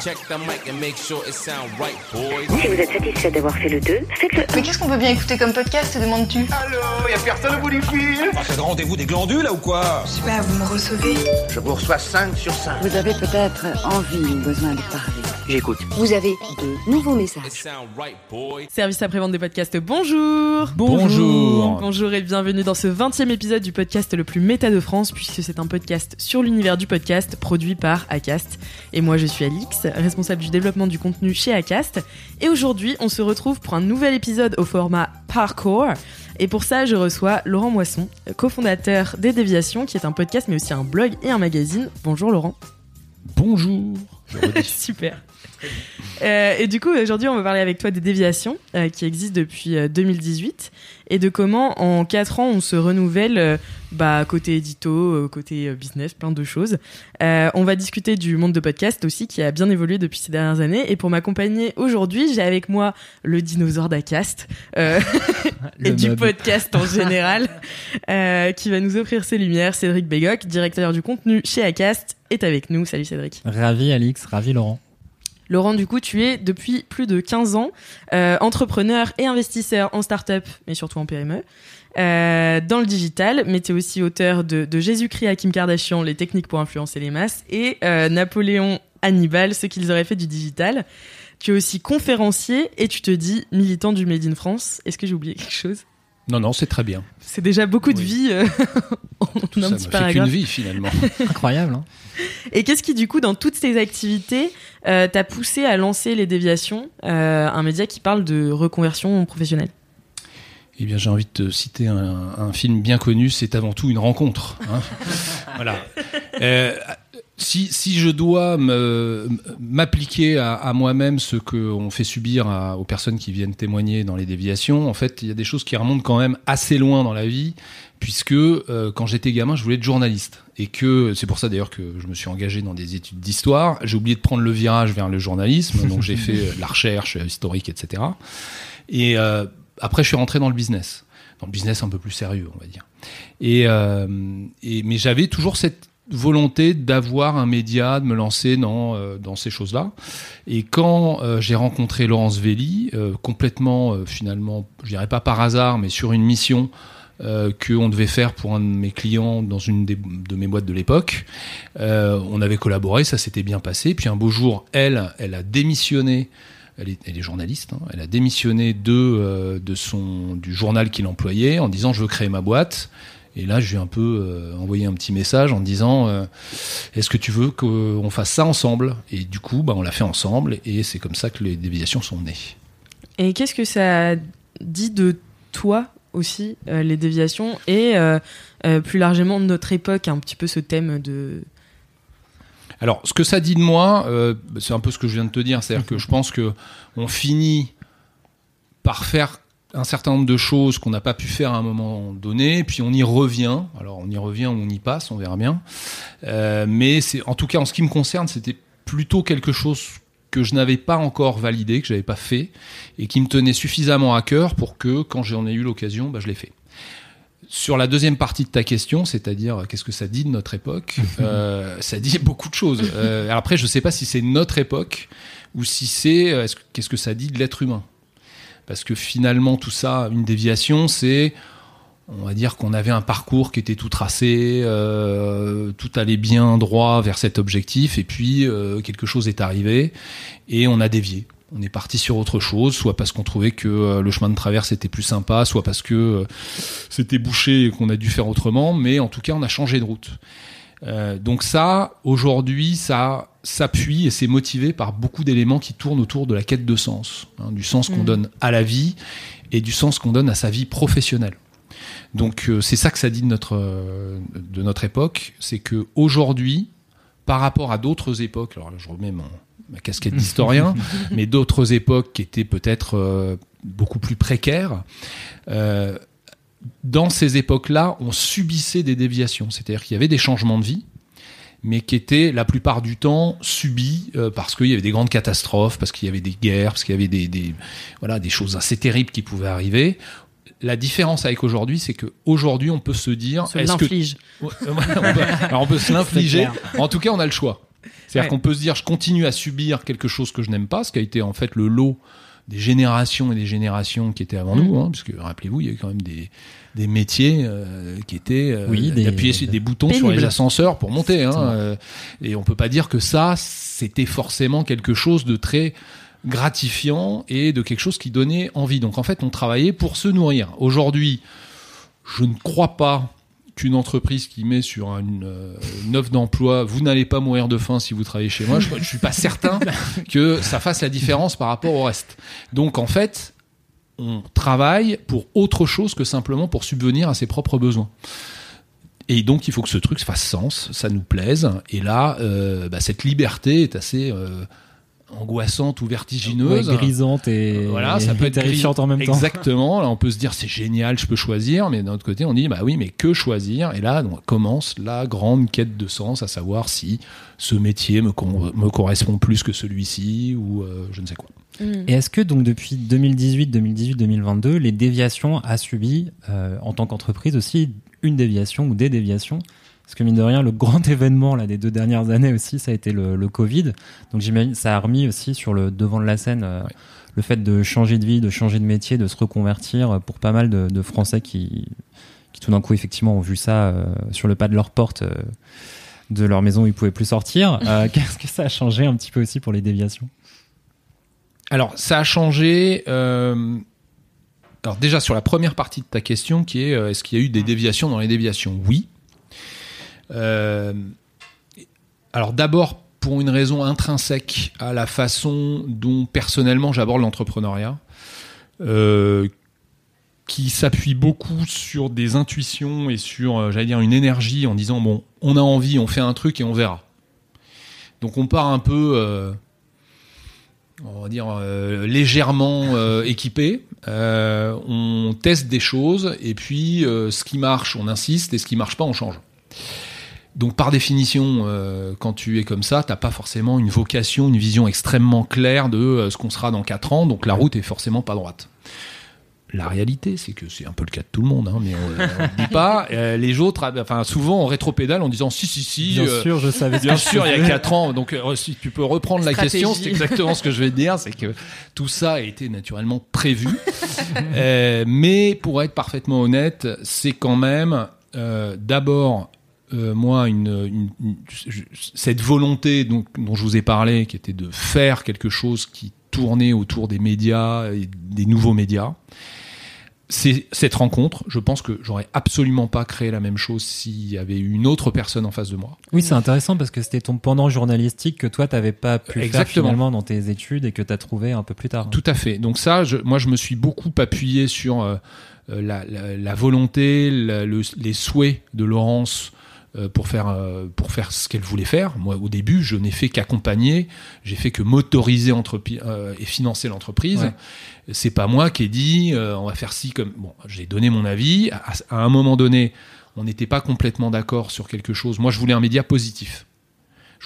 Si vous êtes satisfait d'avoir fait le 2, faites-le Mais qu'est-ce qu'on peut bien écouter comme podcast, te demandes-tu? Allô Y'a personne au bout du fil. Ah, c'est le rendez-vous des glandules là ou quoi? Je sais pas, vous me recevez? Je vous reçois 5 sur 5. Vous avez peut-être envie ou besoin de parler. J'écoute. Vous avez de nouveaux messages. Service après-vente des podcasts, bonjour Bonjour. Bonjour et bienvenue dans ce 20e épisode du podcast le plus méta de France, puisque c'est un podcast sur l'univers du podcast produit par Acast. Et moi je suis Alix, responsable du développement du contenu chez Acast. Et aujourd'hui on se retrouve pour un nouvel épisode au format Parkour. Et pour ça, je reçois Laurent Moisson, cofondateur des Déviations, qui est un podcast mais aussi un blog et un magazine. Bonjour Laurent. Bonjour. Je. Super. Euh, et du coup, aujourd'hui, on va parler avec toi des déviations euh, qui existent depuis euh, 2018 et de comment, en 4 ans, on se renouvelle euh, bah, côté édito, euh, côté euh, business, plein de choses. Euh, on va discuter du monde de podcast aussi qui a bien évolué depuis ces dernières années. Et pour m'accompagner aujourd'hui, j'ai avec moi le dinosaure d'Acast euh, et du podcast en général euh, qui va nous offrir ses lumières. Cédric Bégoc, directeur du contenu chez Acast, est avec nous. Salut Cédric. Ravi Alix, ravi Laurent. Laurent, du coup, tu es depuis plus de 15 ans euh, entrepreneur et investisseur en start-up, mais surtout en PME, euh, dans le digital, mais tu es aussi auteur de, de Jésus-Christ à Kim Kardashian, les techniques pour influencer les masses, et euh, Napoléon Hannibal, ce qu'ils auraient fait du digital. Tu es aussi conférencier et tu te dis militant du Made in France. Est-ce que j'ai oublié quelque chose? Non, non, c'est très bien. C'est déjà beaucoup de Oui. vie euh, en Tout un ça petit paragraphe. qu'une vie finalement. Incroyable. Hein Et qu'est-ce qui, du coup, dans toutes ces activités, euh, t'a poussé à lancer Les Déviations, euh, un média qui parle de reconversion professionnelle? Eh bien, j'ai envie de te citer un, un film bien connu, c'est avant tout une rencontre. hein. voilà. Si, si je dois m'appliquer à, à moi-même ce qu'on fait subir à- aux personnes qui viennent témoigner dans les déviations, en fait, il y a des choses qui remontent quand même assez loin dans la vie, puisque euh, quand j'étais gamin, je voulais être journaliste. Et que c'est pour ça d'ailleurs que je me suis engagé dans des études d'histoire. J'ai oublié de prendre le virage vers le journalisme, donc j'ai fait euh, la recherche euh, historique, etc. Et euh, après, je suis rentré dans le business, dans le business un peu plus sérieux, on va dire. Et, euh, et mais j'avais toujours cette volonté d'avoir un média, de me lancer dans euh, dans ces choses-là. Et quand euh, j'ai rencontré Laurence Velli, euh, complètement euh, finalement, je dirais pas par hasard, mais sur une mission euh, qu'on devait faire pour un de mes clients dans une des- de mes boîtes de l'époque. Euh, on avait collaboré, ça s'était bien passé. Puis un beau jour, elle, elle a démissionné. Elle est, elle est journaliste. hein. elle a démissionné de, euh, de son du journal qu'il employait en disant je veux créer ma boîte. Et là, je lui ai un peu euh, envoyé un petit message en disant euh, est-ce que tu veux qu'on fasse ça ensemble? Et du coup, bah, on l'a fait ensemble et c'est comme ça que les déviations sont nées. Et qu'est-ce que ça dit de toi aussi, euh, les déviations, et plus largement de notre époque, un petit peu ce thème de... Alors, ce que ça dit de moi, euh, c'est un peu ce que je viens de te dire. C'est-à-dire que je pense que on finit par faire un certain nombre de choses qu'on n'a pas pu faire à un moment donné, puis on y revient. Alors, on y revient ou on y passe, on verra bien. Euh, mais c'est, en tout cas, en ce qui me concerne, c'était plutôt quelque chose que je n'avais pas encore validé, que j'avais pas fait, et qui me tenait suffisamment à cœur pour que, quand j'en ai eu l'occasion, bah, je l'ai fait. Sur la deuxième partie de ta question, c'est-à-dire qu'est-ce que ça dit de notre époque, euh, ça dit beaucoup de choses. Euh, après, je ne sais pas si c'est notre époque ou si c'est euh, est-ce que- qu'est-ce que ça dit de l'être humain? Parce que finalement, tout ça, une déviation, c'est on va dire qu'on avait un parcours qui était tout tracé, euh, tout allait bien droit vers cet objectif, et puis euh, quelque chose est arrivé et on a dévié. On est parti sur autre chose, soit parce qu'on trouvait que euh, le chemin de traverse était plus sympa, soit parce que c'était bouché et qu'on a dû faire autrement, mais en tout cas, on a changé de route. Euh, donc ça, aujourd'hui, ça s'appuie et c'est motivé par beaucoup d'éléments qui tournent autour de la quête de sens, hein, du sens qu'on Mhm. donne à la vie et du sens qu'on donne à sa vie professionnelle. Donc euh, c'est ça que ça dit de notre, euh, de notre époque, c'est que aujourd'hui, par rapport à d'autres époques, alors là je remets mon, ma casquette d'historien, mais d'autres époques qui étaient peut-être beaucoup plus précaires, dans ces époques-là, on subissait des déviations, c'est-à-dire qu'il y avait des changements de vie, mais qui étaient la plupart du temps subis euh, parce qu'il y avait des grandes catastrophes, parce qu'il y avait des guerres, parce qu'il y avait des, des, voilà, des choses assez terribles qui pouvaient arriver. La différence avec aujourd'hui, c'est que aujourd'hui, on peut se dire, Se est-ce que on peut, alors on peut se l'infliger. En tout cas, on a le choix. C'est-à-dire Ouais. qu'on peut se dire, je continue à subir quelque chose que je n'aime pas, ce qui a été en fait le lot des générations et des générations qui étaient avant Mm. nous, hein, parce que rappelez-vous, il y a eu quand même des, des métiers euh, qui étaient euh, Oui, des- d'appuyer sur des boutons sur les ascenseurs pour monter. Hein, euh, et on peut pas dire que ça, c'était forcément quelque chose de très gratifiant et de quelque chose qui donnait envie. Donc en fait, on travaillait pour se nourrir. Aujourd'hui, je ne crois pas qu'une entreprise qui met sur une, euh, une offre d'emploi, vous n'allez pas mourir de faim si vous travaillez chez moi, je, je suis pas certain que ça fasse la différence par rapport au reste. Donc en fait, on travaille pour autre chose que simplement pour subvenir à ses propres besoins. Et donc il faut que ce truc fasse sens, ça nous plaise. Et là, euh, bah, cette liberté est assez euh, angoissante ou vertigineuse. Ouais, grisante et, Euh, Voilà, ça et peut être terrifiante en même temps. Exactement. Là, on peut se dire c'est génial, je peux choisir, mais d'un autre côté, on dit bah oui, mais que choisir? Et là, donc, commence la grande quête de sens, à savoir si ce métier me, con- me correspond plus que celui-ci ou euh, je ne sais quoi. Et est-ce que donc depuis 2018, 2018, 2022, les déviations a subi euh, en tant qu'entreprise aussi une déviation ou des déviations Parce que mine de rien, le grand événement là des deux dernières années aussi, ça a été le, le Covid. Donc j'imagine ça a remis aussi sur le devant de la scène euh, Ouais. le fait de changer de vie, de changer de métier, de se reconvertir euh, pour pas mal de, de Français qui, qui tout d'un coup effectivement ont vu ça euh, sur le pas de leur porte. euh, de leur maison où ils pouvaient plus sortir. Qu'est-ce que ça a changé un petit peu aussi pour les déviations? Alors, ça a changé. Alors déjà sur la première partie de ta question, qui est est-ce qu'il y a eu des déviations dans les déviations? Oui. Euh, Alors d'abord pour une raison intrinsèque à la façon dont personnellement j'aborde l'entrepreneuriat, euh, qui s'appuie beaucoup sur des intuitions et sur, euh, j'allais dire, une énergie en disant bon, on a envie, on fait un truc et on verra. Donc on part un peu. on va dire légèrement équipé. On teste des choses et puis ce qui marche, on insiste et ce qui marche pas, on change. Donc par définition, euh, quand tu es comme ça, t'as pas forcément une vocation, une vision extrêmement claire de euh, ce qu'on sera dans quatre ans. Donc la route est forcément pas droite. La réalité, c'est que c'est un peu le cas de tout le monde, hein, mais on, le dit pas. Euh, les autres, enfin souvent on rétropédale en disant si si si. Bien euh, sûr, je savais. Bien sûr, il y a. 4 ans. Donc, euh, si tu peux reprendre la Stratégie. question, c'est exactement ce que je vais te dire. C'est que tout ça a été naturellement prévu. Euh, mais pour être parfaitement honnête, c'est quand même euh, d'abord. Euh, moi, une, une- une- je- cette volonté donc, dont je vous ai parlé, qui était de faire quelque chose qui tournait autour des médias et des nouveaux médias, c'est cette rencontre. Je pense que j'aurais absolument pas créé la même chose s'il y avait eu une autre personne en face de moi. Oui, c'est intéressant parce que c'était ton pendant journalistique que toi, t'avais pas pu faire finalement dans tes études et que t'as trouvé un peu plus tard. Tout à fait. Donc ça, je, moi, je me suis beaucoup appuyé sur euh, euh, la, la- la volonté, la- le- les souhaits de Laurence pour faire euh, pour faire ce qu'elle voulait faire. Moi, au début, je n'ai fait qu'accompagner. J'ai fait que motoriser euh, et financer l'entreprise. Ouais. C'est pas moi qui ai dit euh, on va faire ci comme. Bon, j'ai donné mon avis. À, à un moment donné, on n'était pas complètement d'accord sur quelque chose. Moi, je voulais un média positif.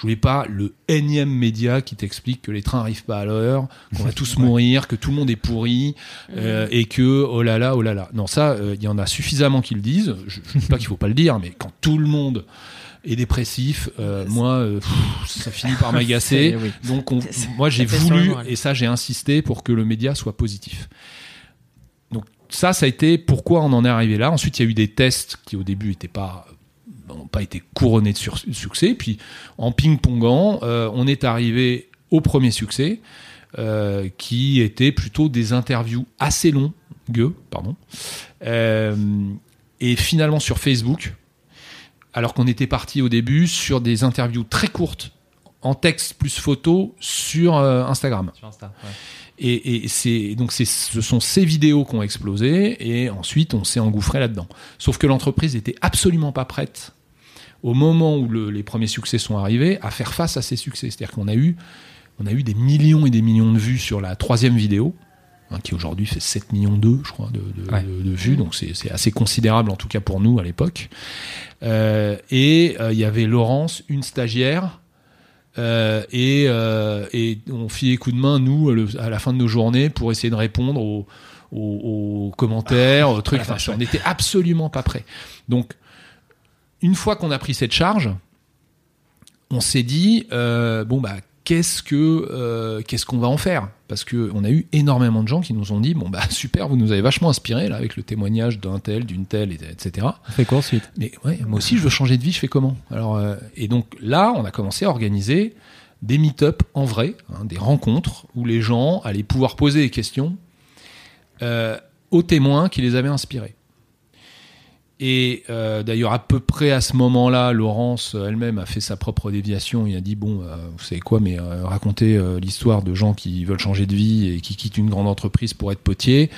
Je voulais pas le énième média qui t'explique que les trains arrivent pas à l'heure, qu'on va tous mourir, que tout le monde est pourri euh, et que oh là là, oh là là. Non, ça, euh, il y en a suffisamment qui le disent. Je, je dis pas qu'il faut pas le dire, mais quand tout le monde est dépressif, euh, moi, euh, pff, ça finit par m'agacer. Oui. Donc, on- moi, j'ai voulu, et ça, j'ai insisté pour que le média soit positif. Donc, ça, ça a été pourquoi on en est arrivé là. Ensuite, il y a eu des tests qui, au début, n'étaient pas n'ont pas été couronnés de succès. Puis, en ping-pongant, euh, on est arrivé au premier succès, euh, qui était plutôt des interviews assez longues, pardon, Euh, et finalement sur Facebook, alors qu'on était parti au début sur des interviews très courtes, en texte plus photo, sur Instagram. Sur Insta, ouais. Et, et c'est donc ce sont ces vidéos qui ont explosé et ensuite on s'est engouffré là-dedans. Sauf que l'entreprise était absolument pas prête au moment où le, les premiers succès sont arrivés à faire face à ces succès. C'est-à-dire qu'on a eu on a eu des millions et des millions de vues sur la troisième vidéo. hein, qui aujourd'hui fait 7 millions d'eux, je crois, de, de, Ouais. de- de vues, donc c'est assez considérable en tout cas pour nous à l'époque. Euh, et euh, il y avait Laurence, une stagiaire, euh, et, euh, et on filait coup de main, nous, le- à la fin de nos journées, pour essayer de répondre aux, aux- aux commentaires, aux trucs. Enfin, on n'était absolument pas prêts. Donc, une fois qu'on a pris cette charge, on s'est dit, euh, bon, bah, qu'est-ce que euh, qu'est-ce qu'on va en faire? Parce que on a eu énormément de gens qui nous ont dit, bon, bah, super, vous nous avez vachement inspiré, là, avec le témoignage d'un tel, d'une telle, et- etc. On fait quoi ensuite? Mais ouais, moi aussi, je veux changer de vie, je fais comment? Alors, euh, Et donc là, on a commencé à organiser des meet-up en vrai, hein, des rencontres où les gens allaient pouvoir poser des questions euh, aux témoins qui les avaient inspirés. Et euh, d'ailleurs, à peu près à ce moment-là, Laurence euh, elle-même a fait sa propre déviation. Il a dit bon, euh, vous savez quoi, mais racontez euh, l'histoire de gens qui veulent changer de vie et qui quittent une grande entreprise pour être potier.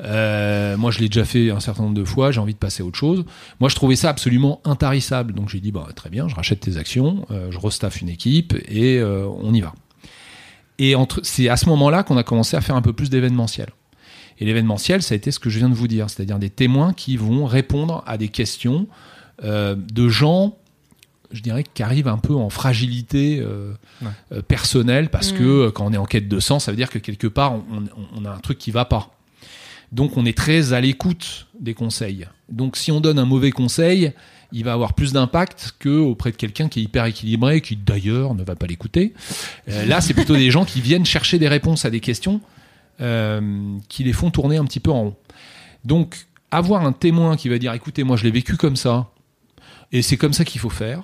Moi, je l'ai déjà fait un certain nombre de fois. J'ai envie de passer à autre chose. Moi, je trouvais ça absolument intarissable. Donc, j'ai dit bah très bien, je rachète tes actions, je restaffe une équipe et on y va. Et c'est à ce moment-là qu'on a commencé à faire un peu plus d'événementiel. Et l'événementiel, ça a été ce que je viens de vous dire, c'est-à-dire des témoins qui vont répondre à des questions euh, de gens, je dirais, qui arrivent un peu en fragilité euh, Ouais. euh, personnelle, parce Mm. que euh, quand on est en quête de sens, ça veut dire que quelque part, on, on- on a un truc qui va pas. Donc on est très à l'écoute des conseils. Donc si on donne un mauvais conseil, il va avoir plus d'impact que auprès de quelqu'un qui est hyper équilibré, qui d'ailleurs ne va pas l'écouter. Euh, là, c'est plutôt des gens qui viennent chercher des réponses à des questions qui les font tourner un petit peu en rond. Donc avoir un témoin qui va dire, écoutez, moi je l'ai vécu comme ça, et c'est comme ça qu'il faut faire.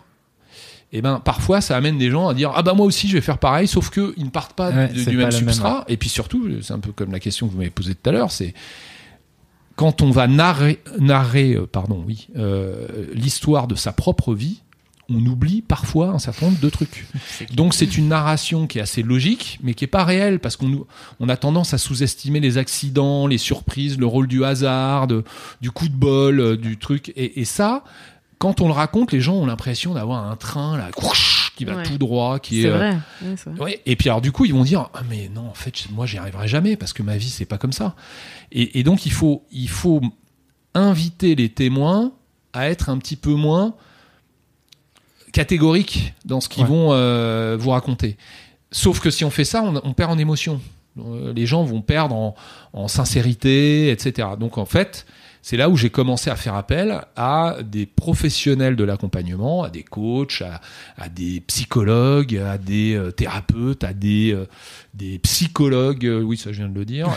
Et ben parfois ça amène des gens à dire ah bah moi aussi je vais faire pareil sauf que ils ne partent pas Ouais, de- c'est du pas même substrat et puis surtout c'est un peu comme la question que vous m'avez posée tout à l'heure c'est quand on va narrer, narrer euh, pardon, oui, euh, l'histoire de sa propre vie, on oublie parfois un certain nombre de trucs. Donc c'est une narration qui est assez logique, mais qui est pas réelle parce qu'on on a tendance à sous-estimer les accidents, les surprises, le rôle du hasard, de- du coup de bol, euh, du truc. Et, et ça, quand on le raconte, les gens ont l'impression d'avoir un train là, qui va Ouais. tout droit, qui est, C'est euh, vrai. Ouais, et puis alors du coup ils vont dire ah mais non en fait moi j'y arriverai jamais parce que ma vie c'est pas comme ça et, et donc il faut il faut inviter les témoins à être un petit peu moins catégoriques dans ce qu'ils Ouais. vont euh, vous raconter. Sauf que si on fait ça on, on perd en émotion. Euh, les gens vont perdre en, en sincérité etc donc en fait c'est là où j'ai commencé à faire appel à des professionnels de l'accompagnement, à des coachs, à, à des psychologues, à des euh, thérapeutes, à des, euh, des psychologues. euh, oui, ça je viens de le dire.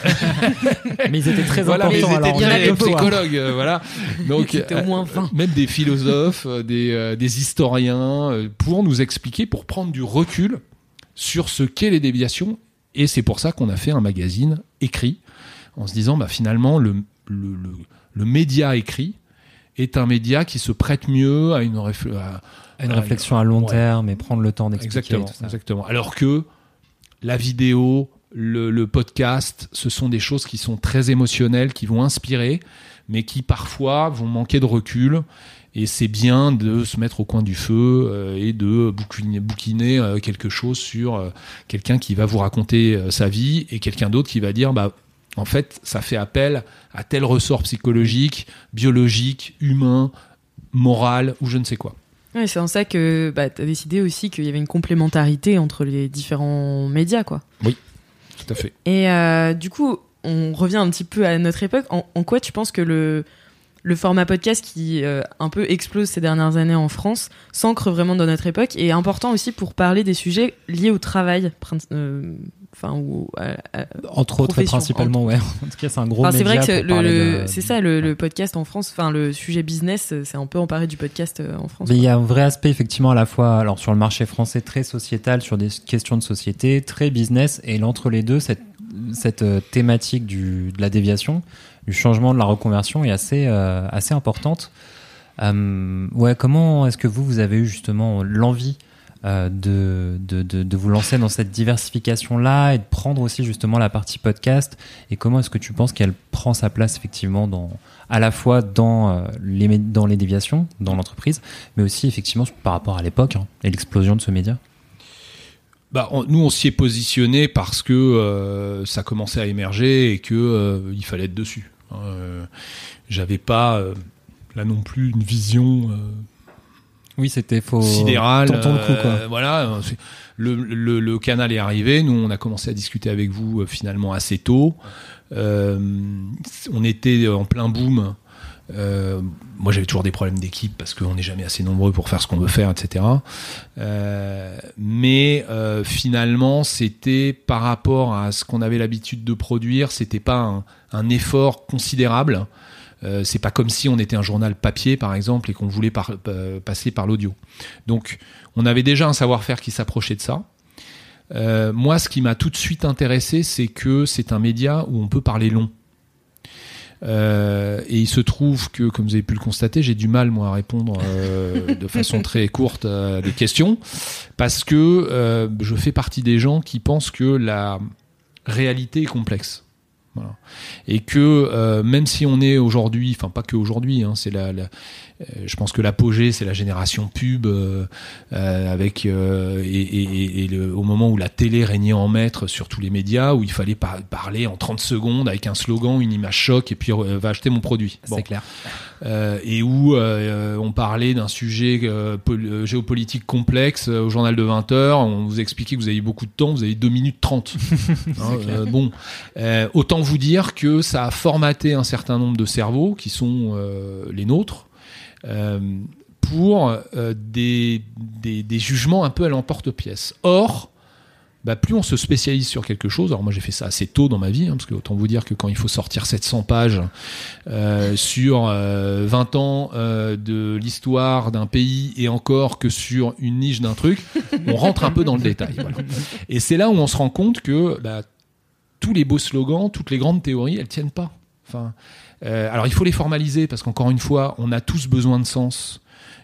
Mais ils étaient très voilà, mais ils importants. étaient alors, d'accord. psychologues, voilà. Donc, au moins 20. même des philosophes, des, des historiens, pour nous expliquer, pour prendre du recul sur ce qu'est les déviations. Et c'est pour ça qu'on a fait un magazine écrit, en se disant, bah, finalement, le, le, le, le média écrit est un média qui se prête mieux à une, réfl- à- À Une à- réflexion à long Ouais. terme et prendre le temps d'expliquer. Exactement, tout ça. exactement. Alors que la vidéo, le, le podcast, ce sont des choses qui sont très émotionnelles, qui vont inspirer, mais qui parfois vont manquer de recul. Et c'est bien de se mettre au coin du feu euh, et de bouquiner, bouquiner, euh, quelque chose sur euh, quelqu'un qui va vous raconter sa vie et quelqu'un d'autre qui va dire bah en fait ça fait appel à tel ressort psychologique, biologique, humain, moral ou je ne sais quoi. Ouais, c'est en ça que bah, tu as décidé aussi qu'il y avait une complémentarité entre les différents médias. quoi. Tout à fait. Et euh, du coup, on revient un petit peu à notre époque. En, en quoi tu penses que le, le format podcast qui euh, un peu explose ces dernières années en France s'ancre vraiment dans notre époque et est important aussi pour parler des sujets liés au travail euh, Enfin, ou à- à- Entre autres principalement, ouais. En tout cas, c'est un gros Enfin, c'est vrai que le- de- c'est ça le, le podcast en France. Enfin, le sujet business, euh, c'est un peu emparé du podcast euh, en France. Mais il y a un vrai aspect effectivement à la fois alors sur le marché français très sociétal sur des questions de société, très business et l'entre les deux cette cette euh, thématique du de la déviation, du changement de la reconversion est assez euh, assez importante. Euh, ouais, comment est-ce que vous vous avez eu justement l'envie euh, de, de, de, vous lancer dans cette diversification-là et de prendre aussi justement la partie podcast Et comment est-ce que tu penses qu'elle prend sa place effectivement dans, à la fois dans, euh, les, dans les déviations, dans l'entreprise, mais aussi effectivement par rapport à l'époque hein, et l'explosion de ce média? Bah, nous, on s'y est positionné parce que euh, ça commençait à émerger et que il fallait être dessus. Hein. J'avais pas là non plus une vision oui, c'était faux. Sidéral. le coup, quoi. Euh, voilà. Le, le, le, canal est arrivé. Nous, on a commencé à discuter avec vous euh, finalement assez tôt. Euh, on était en plein boom. Euh, moi, j'avais toujours des problèmes d'équipe parce qu'on n'est jamais assez nombreux pour faire ce qu'on veut faire, etc. Euh, mais euh, finalement, c'était par rapport à ce qu'on avait l'habitude de produire, c'était pas un, un, effort considérable. Euh, c'est pas comme si on était un journal papier, par exemple, et qu'on voulait euh, passer par l'audio. Donc, on avait déjà un savoir-faire qui s'approchait de ça. Euh, moi, ce qui m'a tout de suite intéressé, c'est que c'est un média où on peut parler long. et il se trouve que, comme vous avez pu le constater, j'ai du mal moi à répondre de façon très courte à des questions parce que je fais partie des gens qui pensent que la réalité est complexe. Et que euh, même si on est aujourd'hui, enfin pas que aujourd'hui, hein, c'est la, la, je pense que l'apogée, c'est la génération pub, euh, euh avec et, et, et le, au moment où la télé régnait en maître sur tous les médias, où il fallait par, parler en 30 secondes avec un slogan, une image choc, et puis va acheter mon produit. Bon. C'est clair. et où on parlait d'un sujet géopolitique complexe au journal de 20 heures, on vous expliquait que vous avez beaucoup de temps, vous avez 2 minutes 30. hein, bon, autant vous dire que ça a formaté un certain nombre de cerveaux qui sont les nôtres euh, pour euh, des, des, jugements un peu à l'emporte-pièce. Or, bah, plus on se spécialise sur quelque chose, alors moi j'ai fait ça assez tôt dans ma vie, hein, parce que autant vous dire que quand il faut sortir 700 pages euh, sur euh, 20 ans euh, de l'histoire d'un pays et encore que sur une niche d'un truc, on rentre un peu dans le détail. Et c'est là où on se rend compte que bah, tous les beaux slogans, toutes les grandes théories, elles tiennent pas. Enfin, euh, alors il faut les formaliser parce qu'encore une fois, on a tous besoin de sens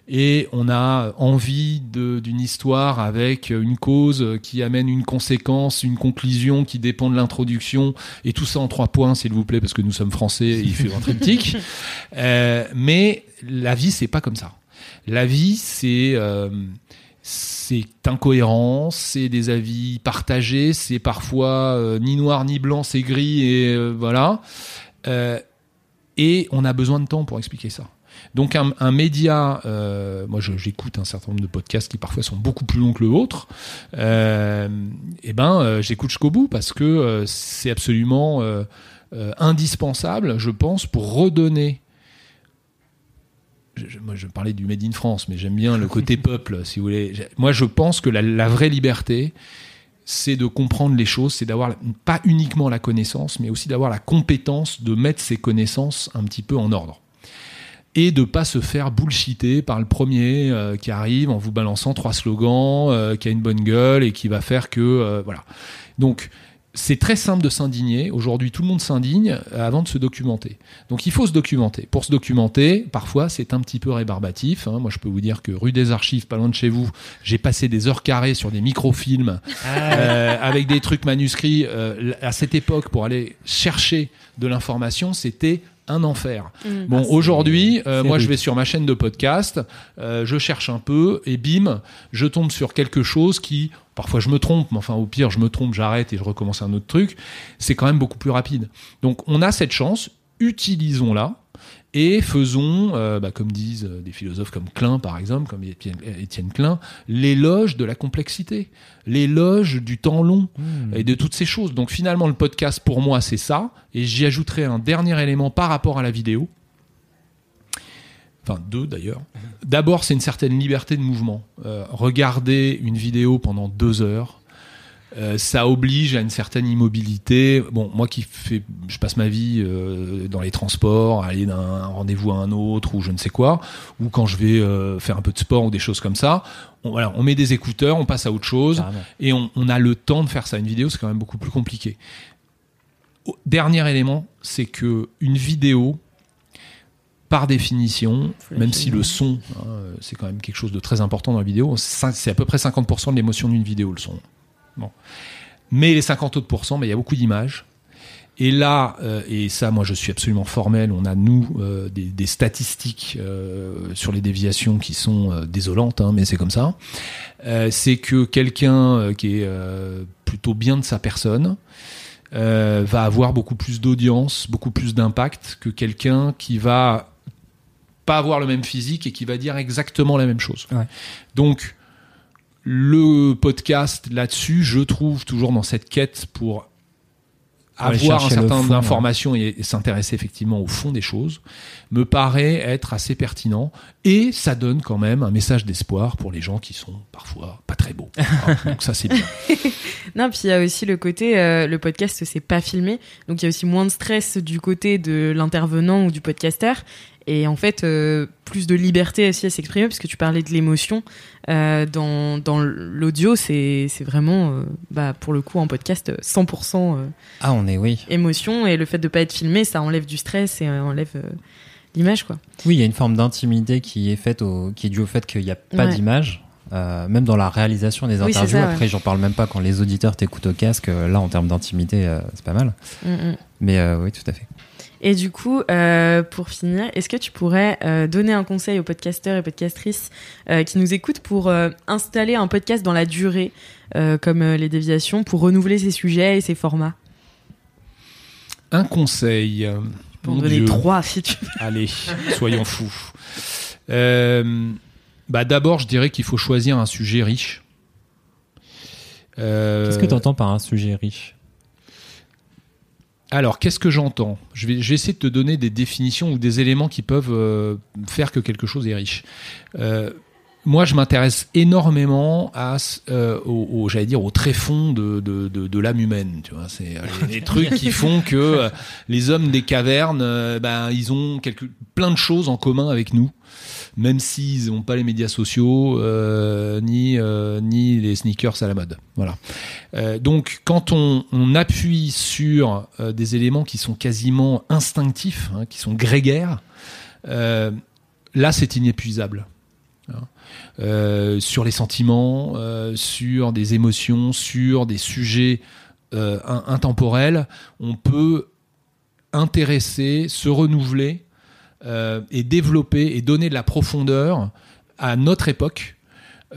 et on a envie d'une histoire avec une cause qui amène une conséquence, une conclusion qui dépend de l'introduction, et tout ça en trois points, s'il vous plaît, parce que nous sommes français et il fait un triptyque. Euh, mais la vie, c'est pas comme ça. La vie, c'est euh, c'est incohérent, c'est des avis partagés, c'est parfois euh, ni noir ni blanc, c'est gris et voilà. Et on a besoin de temps pour expliquer ça. Donc un, un média, euh, moi j'écoute un certain nombre de podcasts qui parfois sont beaucoup plus longs que le vôtre, euh, et ben euh, j'écoute jusqu'au bout parce que euh, c'est absolument indispensable, je pense, pour redonner. Je, moi je parlais du Made in France, mais j'aime bien le côté peuple, si vous voulez. Moi je pense que la, la vraie liberté, c'est de comprendre les choses, c'est d'avoir pas uniquement la connaissance, mais aussi d'avoir la compétence de mettre ses connaissances un petit peu en ordre. Et de pas se faire bullshiter par le premier euh, qui arrive en vous balançant trois slogans, euh, qui a une bonne gueule et qui va faire que euh, voilà. Donc c'est très simple de s'indigner. Aujourd'hui, tout le monde s'indigne avant de se documenter. Donc, il faut se documenter. Pour se documenter, parfois, c'est un petit peu rébarbatif. Hein. Moi, je peux vous dire que rue des Archives, pas loin de chez vous, j'ai passé des heures carrées sur des microfilms ah. euh, avec des trucs manuscrits. Euh, à cette époque, pour aller chercher de l'information, c'était un enfer. Mmh. Bon, ah, aujourd'hui, euh, moi, je vais sur ma chaîne de podcast, euh, je cherche un peu et bim, je tombe sur quelque chose qui, parfois, je me trompe, mais enfin, au pire, je me trompe, j'arrête et je recommence un autre truc. C'est quand même beaucoup plus rapide. Donc, on a cette chance, utilisons-la et faisons, euh, bah, comme disent des philosophes comme Klein par exemple, comme Étienne Klein, l'éloge de la complexité, l'éloge du temps long mmh. et de toutes ces choses. Donc finalement le podcast pour moi c'est ça, et j'y ajouterai un dernier élément par rapport à la vidéo. Enfin deux d'ailleurs. D'abord c'est une certaine liberté de mouvement. Euh, regarder une vidéo pendant deux heures, euh, ça oblige à une certaine immobilité. Bon, moi qui fais, je passe ma vie euh, dans les transports, à aller d'un rendez-vous à un autre ou je ne sais quoi, ou quand je vais faire un peu de sport ou des choses comme ça, on, voilà, on met des écouteurs, on passe à autre chose Carrément. et on, on, a le temps de faire ça. Une vidéo, c'est quand même beaucoup plus compliqué. Dernier élément, c'est que une vidéo par définition, même si le son, hein, c'est quand même quelque chose de très important dans la vidéo, c'est à peu près 50% de l'émotion d'une vidéo, le son. Bon. Mais les 50 autres pourcents, ben, il y a beaucoup d'images. Et là, euh, et ça, moi, je suis absolument formel. On a nous euh, des, statistiques euh, sur les déviations qui sont désolantes, hein, mais c'est comme ça. c'est que quelqu'un qui est plutôt bien de sa personne va avoir beaucoup plus d'audience, beaucoup plus d'impact que quelqu'un qui va pas avoir le même physique et qui va dire exactement la même chose. Donc, le podcast là-dessus, je trouve toujours dans cette quête pour avoir un certain nombre d'informations et, s'intéresser effectivement au fond des choses me paraît être assez pertinent et ça donne quand même un message d'espoir pour les gens qui sont parfois pas très beaux. donc ça c'est bien. non, puis il y a aussi le côté euh, le podcast c'est pas filmé, donc il y a aussi moins de stress du côté de l'intervenant ou du podcasteur et en fait euh, plus de liberté aussi à s'exprimer parce que tu parlais de l'émotion euh, dans, dans l'audio c'est c'est vraiment euh, bah pour le coup en podcast 100% ah on est oui. émotion. Et le fait de pas être filmé ça enlève du stress et enlève l'image quoi. Oui il y a une forme d'intimité qui est faite au qui est due au fait qu'il n'y a pas d'image même dans la réalisation des interviews. après j'en parle même pas quand les auditeurs t'écoutent au casque là en termes d'intimité c'est pas mal. Mm, mm. mais oui tout à fait et du coup, euh, pour finir, est-ce que tu pourrais euh, donner un conseil aux podcasteurs et podcastrices euh, qui nous écoutent pour installer un podcast dans la durée, comme les déviations, pour renouveler ses sujets et ses formats? Un conseil. peux en donner trois si tu veux. Allez, soyons fous. bah D'abord, je dirais qu'il faut choisir un sujet riche. Qu'est-ce que tu entends par un sujet riche? Alors, qu'est-ce que j'entends? Je vais, essayer de te donner des définitions ou des éléments qui peuvent euh, faire que quelque chose est riche. Euh, moi, je m'intéresse énormément à, euh, au, j'allais dire, au tréfonds de, de, de, l'âme humaine. Tu vois, c'est les, trucs qui font que les hommes des cavernes, ben, ils ont quelque, plein de choses en commun avec nous même s'ils n'ont pas les médias sociaux euh, ni euh, ni les sneakers à la mode. Voilà. Euh, donc quand on, appuie sur des éléments qui sont quasiment instinctifs, hein, qui sont grégaires, là c'est inépuisable. Hein. sur les sentiments, sur des émotions, sur des sujets intemporels, on peut intéresser, se renouveler euh, et développer et donner de la profondeur à notre époque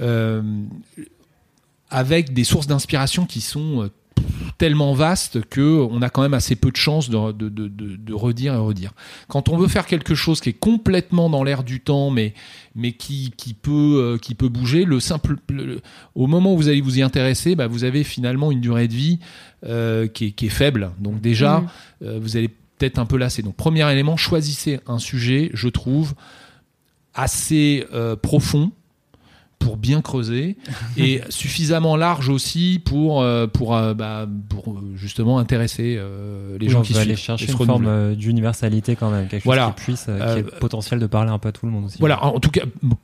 euh, avec des sources d'inspiration qui sont euh, tellement vastes que on a quand même assez peu de chances de, de, de, de, redire et redire. Quand on veut faire quelque chose qui est complètement dans l'air du temps, mais, mais qui, qui, peut, qui peut bouger, le simple, au moment où vous allez vous y intéresser, bah, vous avez finalement une durée de vie euh, qui, est, qui, est, faible. Donc déjà, mmh. vous allez peut-être un peu lassé. Donc premier élément, choisissez un sujet, je trouve, assez euh, profond pour bien creuser et suffisamment large aussi pour euh, pour euh, bah, pour justement intéresser les gens qui suivent aller chercher une forme d'universalité quand même quelque chose qui puisse qui ait le potentiel de parler un peu à tout le monde aussi voilà en tout cas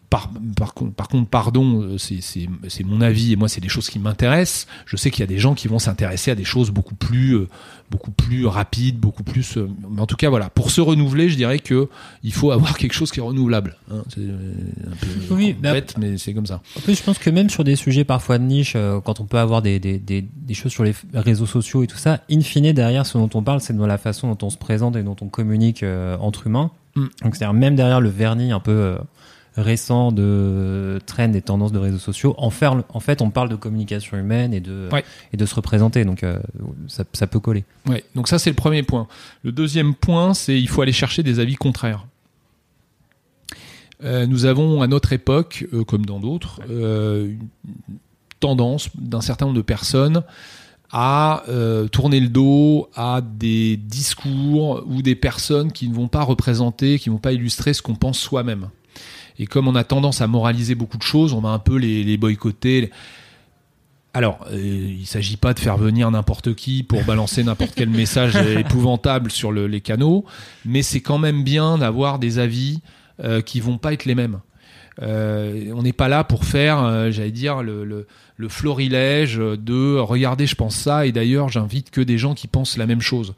par par, par contre pardon c'est c'est mon avis et moi c'est des choses qui m'intéressent je sais qu'il y a des gens qui vont s'intéresser à des choses beaucoup plus beaucoup plus rapide, beaucoup plus. Euh, mais en tout cas, voilà, pour se renouveler, je dirais que il faut avoir quelque chose qui est renouvelable. Hein. C'est un peu oui, bête, mais c'est comme ça. En plus, je pense que même sur des sujets parfois de niche, euh, quand on peut avoir des, des, des, des, choses sur les réseaux sociaux et tout ça, in fine, derrière ce dont on parle, c'est dans la façon dont on se présente et dont on communique euh, entre humains. Mm. Donc, c'est-à-dire même derrière le vernis un peu récent de trends et tendances de réseaux sociaux. En, faire, en fait, on parle de communication humaine et de, et de se représenter. Donc, euh, ça, ça, peut coller. Ouais. Donc, ça, c'est le premier point. Le deuxième point, c'est il faut aller chercher des avis contraires. Euh, nous avons à notre époque, euh, comme dans d'autres, une tendance d'un certain nombre de personnes à tourner le dos à des discours ou des personnes qui ne vont pas représenter, qui ne vont pas illustrer ce qu'on pense soi-même. Et comme on a tendance à moraliser beaucoup de choses, on va un peu les, boycotter. Alors, euh, il ne s'agit pas de faire venir n'importe qui pour balancer n'importe quel message épouvantable sur les canaux, mais c'est quand même bien d'avoir des avis qui euh, qui vont pas être les mêmes. on n'est pas là pour faire, j'allais dire, le, le, florilège de regarder, je pense ça, et d'ailleurs, j'invite que des gens qui pensent la même chose.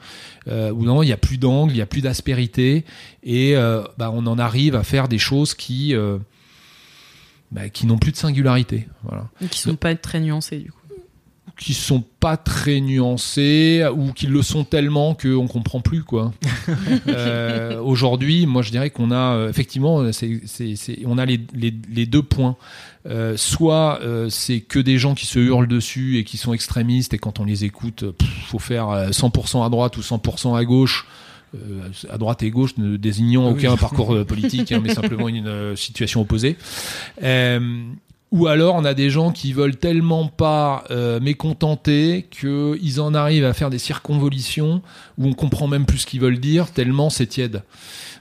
où non, il n'y a plus d'angle, il n'y a plus d'aspérité, et bah, on en arrive à faire des choses qui bah, qui n'ont plus de singularité. Voilà. Et qui sont pas très nuancés du coup. Qui sont pas très nuancés ou qui le sont tellement qu'on comprend plus quoi. euh, Aujourd'hui, moi je dirais qu'on a euh, effectivement, c'est, c'est, c'est, on a les, les, les deux points. Euh, soit euh, c'est que des gens qui se hurlent dessus et qui sont extrémistes et quand on les écoute, il faut faire 100% euh, à droite ou 100% à gauche euh, à droite et gauche, ne désignant aucun parcours euh, politique, hein, mais simplement une, euh, situation opposée. Ou alors on a des gens qui veulent tellement pas euh, mécontenter qu'ils en arrivent à faire des circonvolutions où on comprend même plus ce qu'ils veulent dire tellement c'est tiède.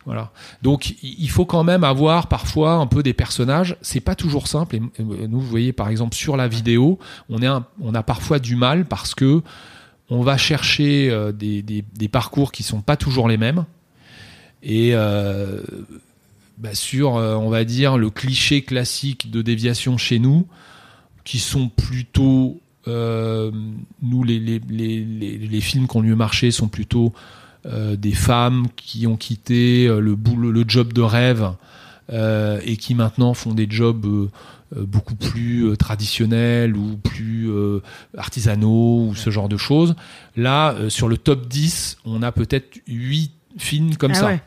Voilà. Donc il faut quand même avoir parfois un peu des personnages. C'est pas toujours simple. Nous, vous voyez par exemple sur la vidéo, on a parfois du mal parce que on va chercher euh, des, parcours qui sont pas toujours les mêmes. Et euh, bah, sur, euh, on va dire, le cliché classique de déviation chez nous, qui sont plutôt, nous, les, les, films qui ont mieux marché sont plutôt des femmes qui ont quitté le, job de rêve et qui maintenant font des jobs euh, beaucoup plus euh, traditionnels ou plus euh, artisanaux ou ce genre de choses. Là, sur le top 10, on a peut-être 8 films comme ah ça.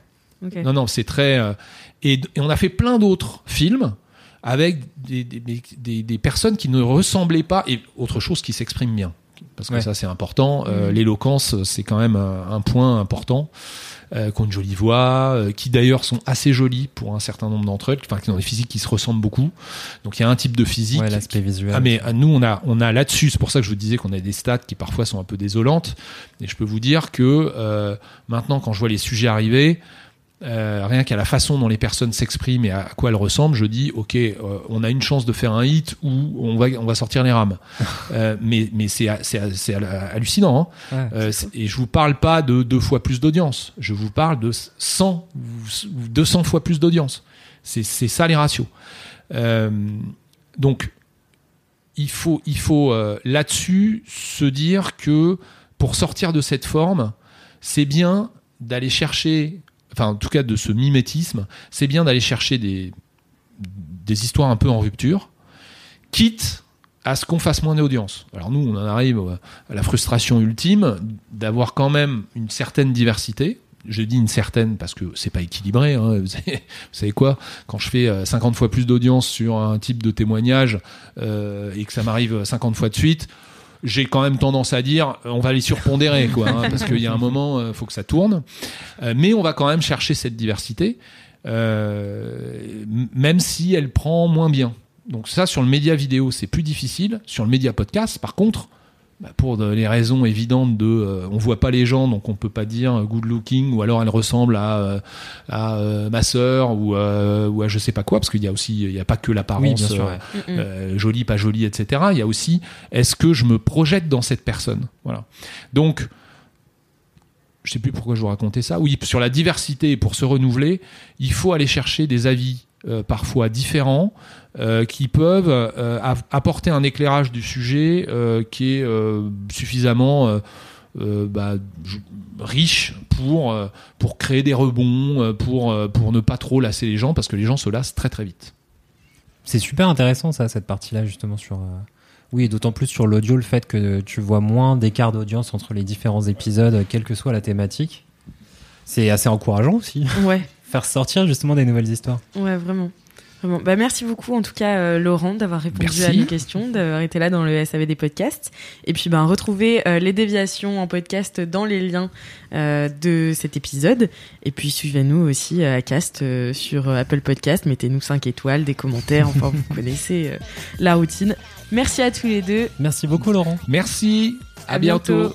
Non, non, c'est très... Et, on a fait plein d'autres films avec des, des, des, personnes qui ne ressemblaient pas, et autre chose qui s'exprime bien. Parce que ça, c'est important. Mmh. L'éloquence, c'est quand même un point important euh, qui ont une jolie voix, euh, qui d'ailleurs sont assez jolies pour un certain nombre d'entre elles, enfin qui ont des physiques qui se ressemblent beaucoup. Donc il y a un type de physique. Ouais, l'aspect visuel. Ah mais nous on a on a là-dessus, c'est pour ça que je vous disais qu'on a des stats qui parfois sont un peu désolantes. Et je peux vous dire que euh, maintenant quand je vois les sujets arriver, euh, rien qu'à la façon dont les personnes s'expriment et à quoi elles ressemblent, je dis ok, euh, on a une chance de faire un hit ou on va on va sortir les rames. euh, mais mais c'est c'est hallucinant. Hein. et je vous parle pas de deux fois plus d'audience. Je vous parle de 100 ou 200 fois plus d'audience. C'est c'est ça les ratios. Donc il faut il faut là-dessus se dire que pour sortir de cette forme, c'est bien d'aller chercher enfin en tout cas de ce mimétisme, c'est bien d'aller chercher des, histoires un peu en rupture, quitte à ce qu'on fasse moins d'audience. Alors nous, on en arrive à la frustration ultime d'avoir quand même une certaine diversité. Je dis une certaine parce que c'est pas équilibré. Hein. Vous, savez, quoi? Quand je fais 50 euh, fois plus d'audience sur un type de témoignage euh, et que ça m'arrive 50 fois de suite, j'ai quand même tendance à dire on va les surpondérer quoi hein, parce qu'il y a un moment il euh, faut que ça tourne. Euh, mais on va quand même chercher cette diversité euh, même si elle prend moins bien. Donc ça sur le média vidéo c'est plus difficile. Sur le média podcast par contre bah, pour les raisons évidentes de euh, on voit pas les gens donc on peut pas dire good looking ou alors elle ressemble à, euh, à euh, ma sœur ou, ou à je sais pas quoi parce qu'il y a aussi il y a pas que l'apparence jolie pas jolie etc il y a aussi est-ce que je me projette dans cette personne? Voilà. Donc je sais plus pourquoi je vous racontais ça. Oui sur la diversité pour se renouveler il faut aller chercher des avis parfois différents euh, qui peuvent euh, apporter un éclairage du sujet euh, qui est suffisamment bah, riche pour, pour créer des rebonds, pour, pour ne pas trop lasser les gens, parce que les gens se lassent très très vite. C'est super intéressant ça, cette partie-là justement sur... Oui, et d'autant plus sur l'audio, le fait que tu vois moins d'écart d'audience entre les différents épisodes, quelle que soit la thématique. C'est assez encourageant aussi. Ouais. Faire sortir justement des nouvelles histoires. Ouais, vraiment. Bah, merci beaucoup en tout cas euh, Laurent d'avoir répondu à nos questions, d'avoir été là dans le SAV des podcasts. Et puis ben, retrouvez euh, les déviations en podcast dans les liens euh, de cet épisode. Et puis suivez-nous aussi à Cast sur Apple Podcast. Mettez-nous 5 étoiles, des commentaires, enfin vous connaissez la routine. Merci à tous les deux. Merci beaucoup Laurent. Merci. À, bientôt.